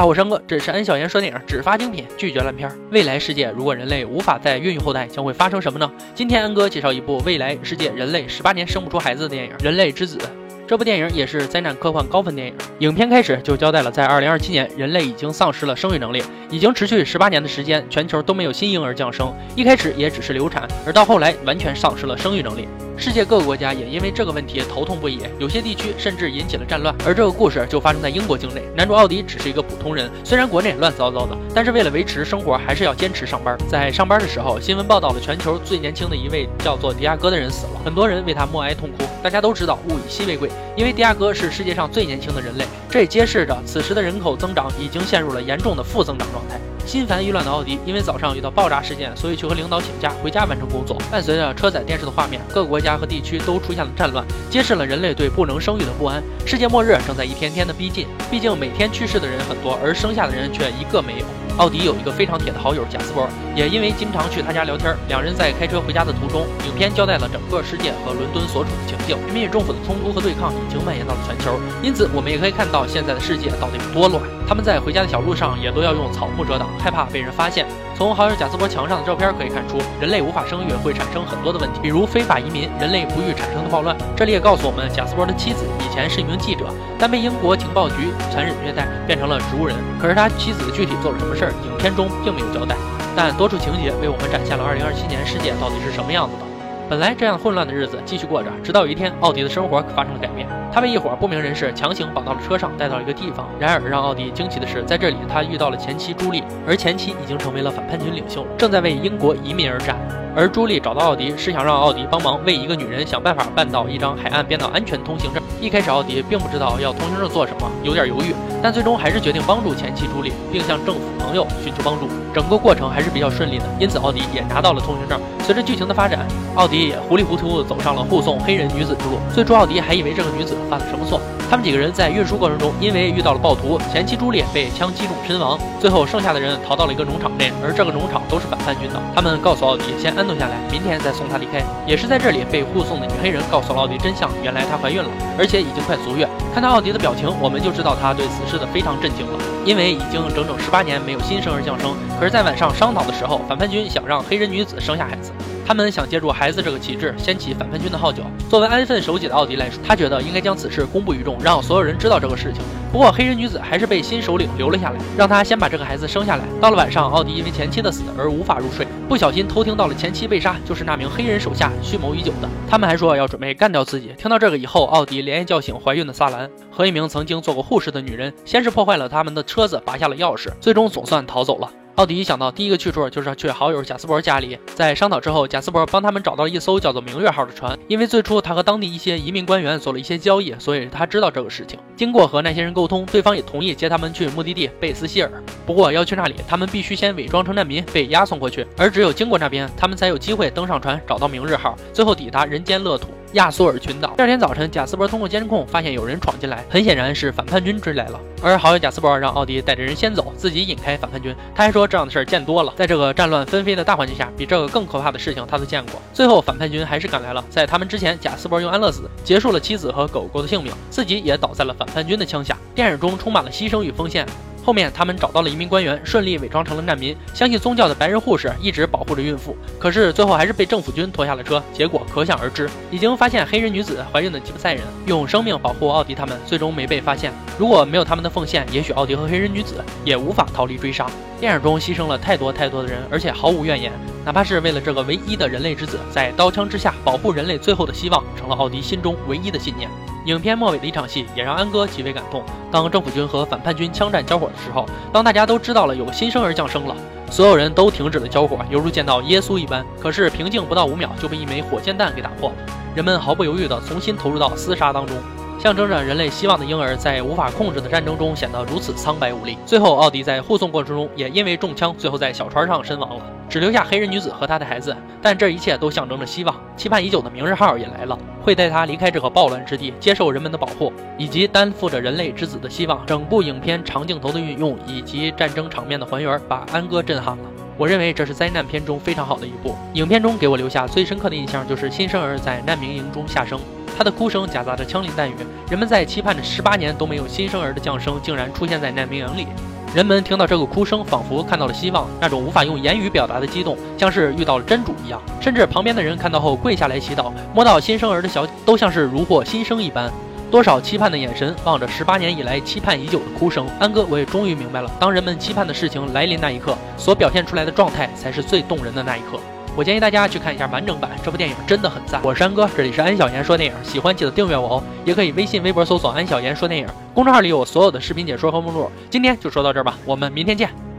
大伙山哥，这是安小言说电影，只发精品，拒绝烂片。未来世界如果人类无法再孕育后代，将会发生什么呢？今天安哥介绍一部未来世界人类十八年生不出孩子的电影《人类之子》。这部电影也是灾难科幻高分电影。影片开始就交代了，在二零二七年，人类已经丧失了生育能力，已经持续十八年的时间，全球都没有新婴儿降生。一开始也只是流产，而到后来完全丧失了生育能力。世界各个国家也因为这个问题头痛不已，有些地区甚至引起了战乱。而这个故事就发生在英国境内，男主奥迪只是一个普通人，虽然国内乱糟糟的，但是为了维持生活，还是要坚持上班。在上班的时候，新闻报道了全球最年轻的一位叫做迪亚哥的人死了，很多人为他默哀痛哭。大家都知道物以稀为贵，因为迪亚哥是世界上最年轻的人类，这也揭示着此时的人口增长已经陷入了严重的负增长状态。心烦意乱的奥迪，因为早上遇到爆炸事件，所以去和领导请假回家完成工作。伴随着车载电视的画面，各个国家和地区都出现了战乱，揭示了人类对不能生育的不安。世界末日正在一天天的逼近，毕竟每天去世的人很多，而生下的人却一个没有。奥迪有一个非常铁的好友贾斯伯，也因为经常去他家聊天，两人在开车回家的途中，影片交代了整个世界和伦敦所处的情境。人民与政府的冲突和对抗已经蔓延到了全球，因此我们也可以看到现在的世界到底有多乱。他们在回家的小路上也都要用草木遮挡，害怕被人发现。从好友贾斯伯墙上的照片可以看出，人类无法生育会产生很多的问题，比如非法移民、人类不育产生的暴乱。这里也告诉我们，贾斯伯的妻子以前是一名记者，但被英国情报局残忍虐待，变成了植物人。可是他妻子具体做了什么事儿，影片中并没有交代。但多处情节为我们展现了2027年世界到底是什么样子的。本来这样混乱的日子继续过着，直到有一天，奥迪的生活发生了改变。他被一伙不明人士强行绑到了车上，带到了一个地方。然而，让奥迪惊奇的是，在这里他遇到了前妻朱莉，而前妻已经成为了反叛军领袖，正在为英国移民而战。而朱莉找到奥迪，是想让奥迪帮忙为一个女人想办法办到一张海岸边的安全通行证。一开始，奥迪并不知道要通行证做什么，有点犹豫，但最终还是决定帮助前妻朱莉，并向政府朋友寻求帮助。整个过程还是比较顺利的，因此奥迪也拿到了通行证。随着剧情的发展，奥迪也糊里糊涂走上了护送黑人女子之路。最初，奥迪还以为这个女子犯了什么错。他们几个人在运输过程中，因为遇到了暴徒，前妻朱莉被枪击中身亡。最后，剩下的人逃到了一个农场内，而这个农场都是反叛军的。他们告诉奥迪先安顿下来，明天再送他离开。也是在这里，被护送的女黑人告诉了奥迪真相，原来她怀孕了，而且已经快足月。看到奥迪的表情，我们就知道他对此事的非常震惊了，因为已经整整十八年没有新生儿降生。可是，在晚上商讨的时候，反叛军想让黑人女子生下孩子。他们想借助孩子这个旗帜掀起反叛军的号角。作为安分守己的奥迪来说，他觉得应该将此事公布于众，让所有人知道这个事情。不过黑人女子还是被新首领留了下来，让他先把这个孩子生下来。到了晚上，奥迪因为前妻的死而无法入睡，不小心偷听到了前妻被杀，就是那名黑人手下蓄谋已久的。他们还说要准备干掉自己。听到这个以后，奥迪连夜叫醒怀孕的萨兰和一名曾经做过护士的女人，先是破坏了他们的车子，拔下了钥匙，最终总算逃走了。奥迪想到第一个去处就是去好友贾斯伯家里，在商讨之后，贾斯伯帮他们找到了一艘叫做“明月号”的船。因为最初他和当地一些移民官员做了一些交易，所以他知道这个事情。经过和那些人沟通，对方也同意接他们去目的地贝斯希尔。不过要去那里，他们必须先伪装成难民被押送过去，而只有经过那边，他们才有机会登上船找到“明日号”，最后抵达人间乐土。亚速尔群岛。第二天早晨，贾斯伯通过监控发现有人闯进来，很显然是反叛军追来了。而好友贾斯伯让奥迪带着人先走，自己引开反叛军。他还说这样的事儿见多了，在这个战乱纷飞的大环境下，比这个更可怕的事情他都见过。最后反叛军还是赶来了，在他们之前，贾斯伯用安乐死结束了妻子和狗狗的性命，自己也倒在了反叛军的枪下。电影中充满了牺牲与奉献。后面他们找到了移民官员，顺利伪装成了难民。相信宗教的白人护士一直保护着孕妇，可是最后还是被政府军拖下了车，结果可想而知。已经发现黑人女子怀孕的吉普赛人用生命保护奥迪他们，最终没被发现。如果没有他们的奉献，也许奥迪和黑人女子也无法逃离追杀。电影中牺牲了太多太多的人，而且毫无怨言，哪怕是为了这个唯一的人类之子，在刀枪之下保护人类最后的希望，成了奥迪心中唯一的信念。影片末尾的一场戏也让安哥极为感动。当政府军和反叛军枪战交火的时候，当大家都知道了有新生儿降生了，所有人都停止了交火，犹如见到耶稣一般。可是平静不到五秒，就被一枚火箭弹给打破。人们毫不犹豫地重新投入到厮杀当中。象征着人类希望的婴儿，在无法控制的战争中显得如此苍白无力。最后，奥迪在护送过程中也因为中枪，最后在小船上身亡了，只留下黑人女子和她的孩子。但这一切都象征着希望，期盼已久的明日号也来了，会带他离开这个暴乱之地，接受人们的保护，以及担负着人类之子的希望。整部影片长镜头的运用以及战争场面的还原，把安哥震撼了。我认为这是灾难片中非常好的一部。影片中给我留下最深刻的印象就是新生儿在难民营中下生。他的哭声夹杂着枪林弹雨，人们在期盼着十八年都没有新生儿的降生，竟然出现在难民营里。人们听到这个哭声，仿佛看到了希望，那种无法用言语表达的激动，像是遇到了真主一样。甚至旁边的人看到后跪下来祈祷，摸到新生儿的小，都像是如获新生一般。多少期盼的眼神望着十八年以来期盼已久的哭声，安哥，我也终于明白了，当人们期盼的事情来临那一刻，所表现出来的状态才是最动人的那一刻。我建议大家去看一下完整版，这部电影真的很赞。我是安哥，这里是安小言说电影，喜欢记得订阅我哦，也可以微信、微博搜索安小言说电影，公众号里有我所有的视频解说和目录。今天就说到这儿吧，我们明天见。